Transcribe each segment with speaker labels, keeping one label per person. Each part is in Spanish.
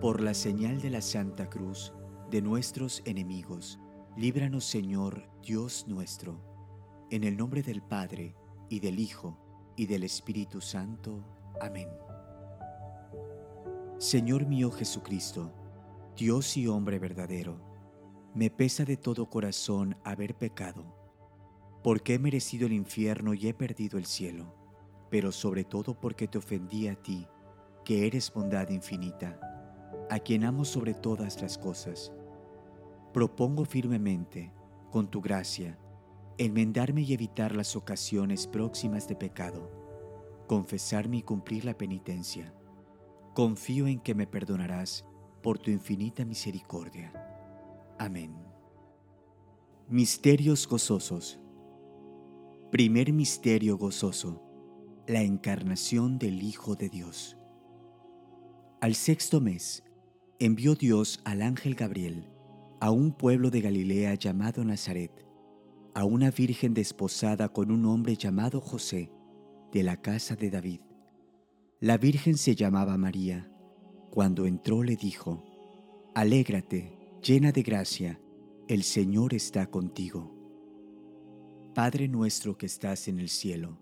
Speaker 1: Por la señal de la Santa Cruz de nuestros enemigos, líbranos Señor Dios nuestro, en el nombre del Padre, y del Hijo, y del Espíritu Santo. Amén. Señor mío Jesucristo, Dios y hombre verdadero, me pesa de todo corazón haber pecado, porque he merecido el infierno y he perdido el cielo, pero sobre todo porque te ofendí a ti, que eres bondad infinita, a quien amo sobre todas las cosas. Propongo firmemente, con tu gracia, enmendarme y evitar las ocasiones próximas de pecado, confesarme y cumplir la penitencia. Confío en que me perdonarás por tu infinita misericordia. Amén. Misterios gozosos. Primer misterio gozoso. La encarnación del Hijo de Dios. Al sexto mes, envió Dios al ángel Gabriel a un pueblo de Galilea llamado Nazaret, a una virgen desposada con un hombre llamado José, de la casa de David. La virgen se llamaba María. Cuando entró le dijo, Alégrate, llena de gracia, el Señor está contigo. Padre nuestro que estás en el cielo,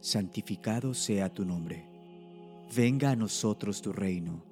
Speaker 1: santificado sea tu nombre. Venga a nosotros tu reino,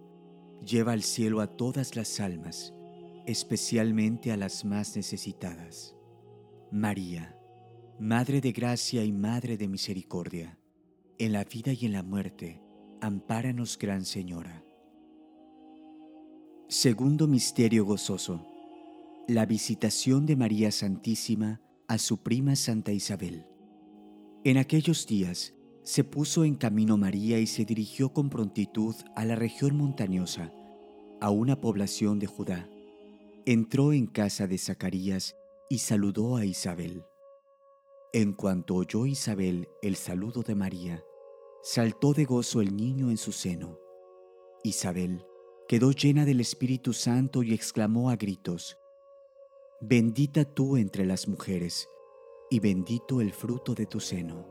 Speaker 1: lleva al cielo a todas las almas, especialmente a las más necesitadas. María, Madre de gracia y Madre de misericordia, en la vida y en la muerte, ampáranos, Gran Señora. Segundo Misterio Gozoso. La visitación de María Santísima a su prima Santa Isabel. En aquellos días se puso en camino María y se dirigió con prontitud a la región montañosa, a una población de Judá. Entró en casa de Zacarías y saludó a Isabel. En cuanto oyó Isabel el saludo de María, saltó de gozo el niño en su seno. Isabel quedó llena del Espíritu Santo y exclamó a gritos, Bendita tú entre las mujeres, y bendito el fruto de tu seno.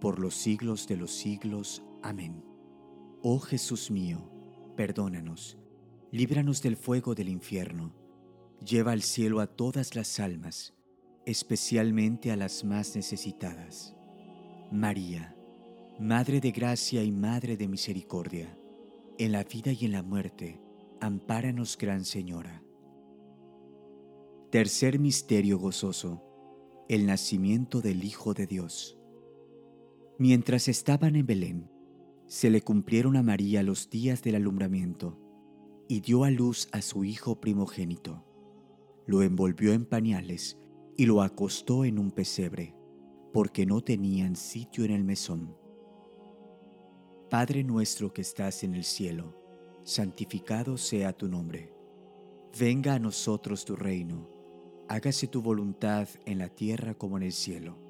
Speaker 1: por los siglos de los siglos. Amén. Oh Jesús mío, perdónanos, líbranos del fuego del infierno, lleva al cielo a todas las almas, especialmente a las más necesitadas María, Madre de gracia y Madre de misericordia, en la vida y en la muerte, ampáranos, Gran Señora. Tercer misterio gozoso, el nacimiento del Hijo de Dios. Mientras estaban en Belén, se le cumplieron a María los días del alumbramiento, y dio a luz a su Hijo primogénito. Lo envolvió en pañales y lo acostó en un pesebre porque no tenían sitio en el mesón. Padre nuestro que estás en el cielo, santificado sea tu nombre. Venga a nosotros tu reino, hágase tu voluntad en la tierra como en el cielo.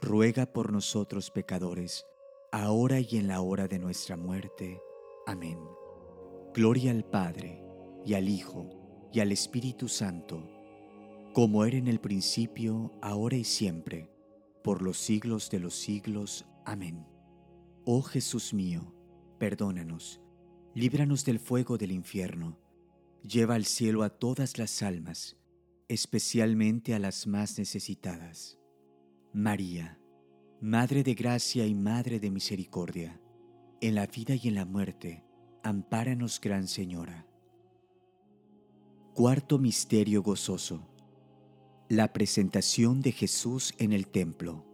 Speaker 1: ruega por nosotros pecadores, ahora y en la hora de nuestra muerte. Amén. Gloria al Padre, y al Hijo, y al Espíritu Santo, como era en el principio, ahora y siempre, por los siglos de los siglos. Amén. Oh Jesús mío, perdónanos, líbranos del fuego del infierno, lleva al cielo a todas las almas, especialmente a las más necesitadas. María, Madre de Gracia y Madre de Misericordia, en la vida y en la muerte, ampáranos, Gran Señora. Cuarto Misterio Gozoso. La presentación de Jesús en el templo.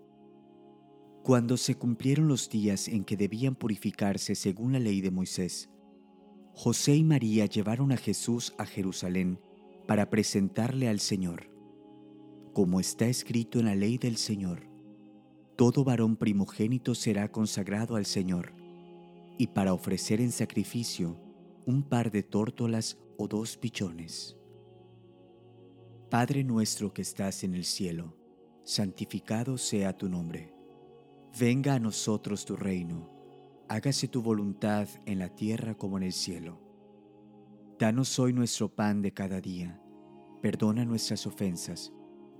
Speaker 1: Cuando se cumplieron los días en que debían purificarse según la ley de Moisés, José y María llevaron a Jesús a Jerusalén para presentarle al Señor. Como está escrito en la ley del Señor, todo varón primogénito será consagrado al Señor, y para ofrecer en sacrificio un par de tórtolas o dos pichones. Padre nuestro que estás en el cielo, santificado sea tu nombre. Venga a nosotros tu reino, hágase tu voluntad en la tierra como en el cielo. Danos hoy nuestro pan de cada día, perdona nuestras ofensas,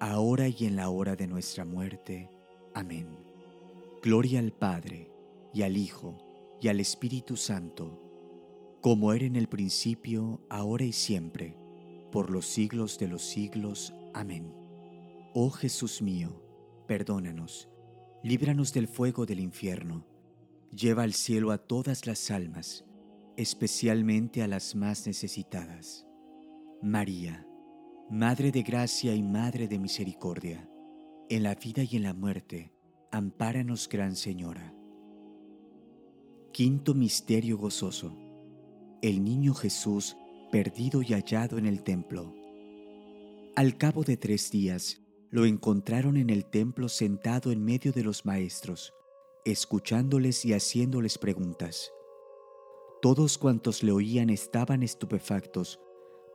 Speaker 1: ahora y en la hora de nuestra muerte. Amén. Gloria al Padre, y al Hijo, y al Espíritu Santo, como era en el principio, ahora y siempre, por los siglos de los siglos. Amén. Oh Jesús mío, perdónanos, líbranos del fuego del infierno, lleva al cielo a todas las almas, especialmente a las más necesitadas. María, Madre de Gracia y Madre de Misericordia, en la vida y en la muerte, ampáranos, Gran Señora. Quinto Misterio Gozoso. El Niño Jesús perdido y hallado en el templo. Al cabo de tres días, lo encontraron en el templo sentado en medio de los maestros, escuchándoles y haciéndoles preguntas. Todos cuantos le oían estaban estupefactos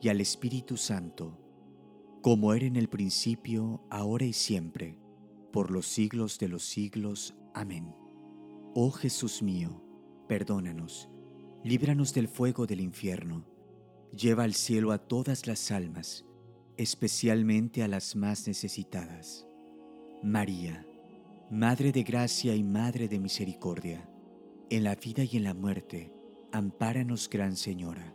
Speaker 1: y al Espíritu Santo, como era en el principio, ahora y siempre, por los siglos de los siglos. Amén. Oh Jesús mío, perdónanos, líbranos del fuego del infierno, lleva al cielo a todas las almas, especialmente a las más necesitadas. María, Madre de Gracia y Madre de Misericordia, en la vida y en la muerte, ampáranos, Gran Señora.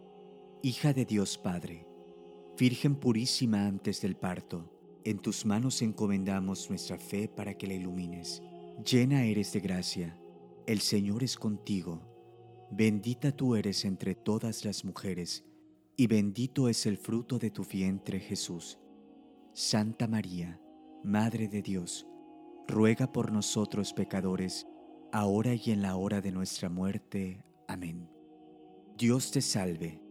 Speaker 1: hija de Dios Padre, Virgen purísima antes del parto, en tus manos encomendamos nuestra fe para que la ilumines. Llena eres de gracia, el Señor es contigo, bendita tú eres entre todas las mujeres, y bendito es el fruto de tu vientre Jesús. Santa María, Madre de Dios, ruega por nosotros pecadores, ahora y en la hora de nuestra muerte. Amén. Dios te salve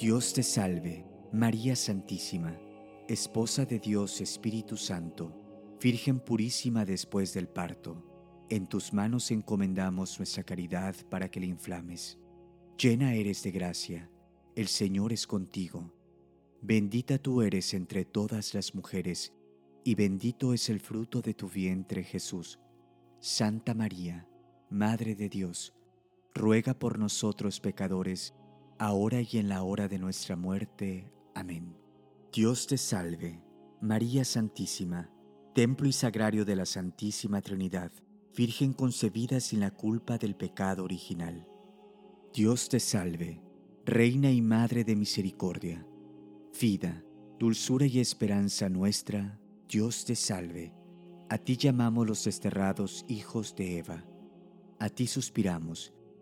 Speaker 1: Dios te salve, María Santísima, Esposa de Dios Espíritu Santo, Virgen purísima después del parto. En tus manos encomendamos nuestra caridad para que la inflames. Llena eres de gracia, el Señor es contigo. Bendita tú eres entre todas las mujeres, y bendito es el fruto de tu vientre Jesús. Santa María, Madre de Dios, ruega por nosotros pecadores, ahora y en la hora de nuestra muerte. Amén. Dios te salve, María Santísima, templo y sagrario de la Santísima Trinidad, Virgen concebida sin la culpa del pecado original. Dios te salve, Reina y Madre de Misericordia, vida, dulzura y esperanza nuestra, Dios te salve. A ti llamamos los desterrados hijos de Eva. A ti suspiramos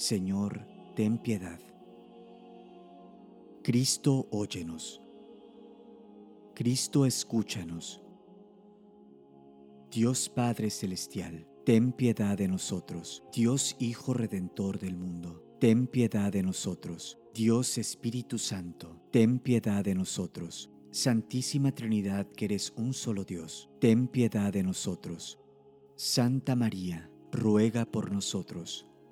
Speaker 1: Señor, ten piedad. Cristo, óyenos. Cristo, escúchanos. Dios Padre Celestial, ten piedad de nosotros. Dios Hijo Redentor del mundo, ten piedad de nosotros. Dios Espíritu Santo, ten piedad de nosotros. Santísima Trinidad, que eres un solo Dios, ten piedad de nosotros. Santa María, ruega por nosotros.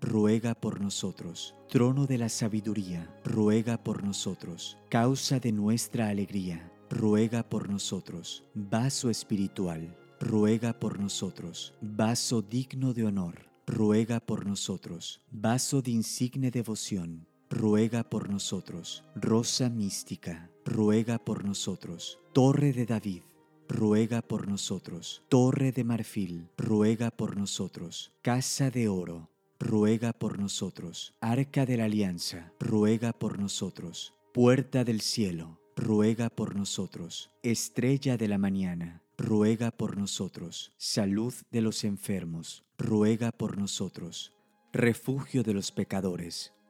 Speaker 1: ruega por nosotros. Trono de la sabiduría, ruega por nosotros. Causa de nuestra alegría, ruega por nosotros. Vaso espiritual, ruega por nosotros. Vaso digno de honor, ruega por nosotros. Vaso de insigne devoción, ruega por nosotros. Rosa mística, ruega por nosotros. Torre de David, ruega por nosotros. Torre de marfil, ruega por nosotros. Casa de oro, ruega por nosotros. Arca de la alianza, ruega por nosotros. Puerta del cielo, ruega por nosotros. Estrella de la mañana, ruega por nosotros. Salud de los enfermos, ruega por nosotros. Refugio de los pecadores,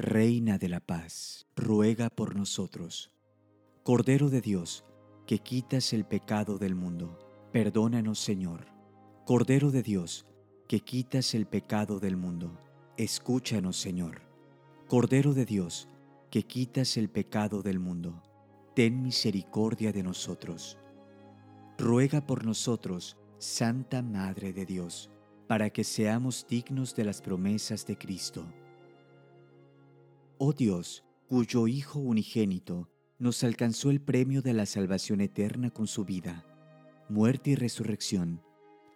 Speaker 1: Reina de la paz, ruega por nosotros. Cordero de Dios, que quitas el pecado del mundo, perdónanos Señor. Cordero de Dios, que quitas el pecado del mundo, escúchanos Señor. Cordero de Dios, que quitas el pecado del mundo, ten misericordia de nosotros. Ruega por nosotros, Santa Madre de Dios, para que seamos dignos de las promesas de Cristo Oh Dios, cuyo Hijo unigénito nos alcanzó el premio de la salvación eterna con su vida, muerte y resurrección,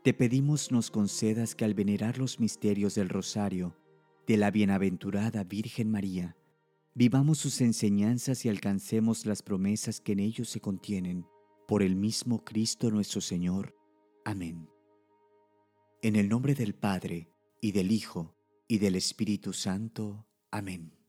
Speaker 1: te pedimos nos concedas que al venerar los misterios del rosario de la bienaventurada Virgen María, vivamos sus enseñanzas y alcancemos las promesas que en ellos se contienen, por el mismo Cristo nuestro Señor. Amén. En el nombre del Padre, y del Hijo, y del Espíritu Santo. Amén.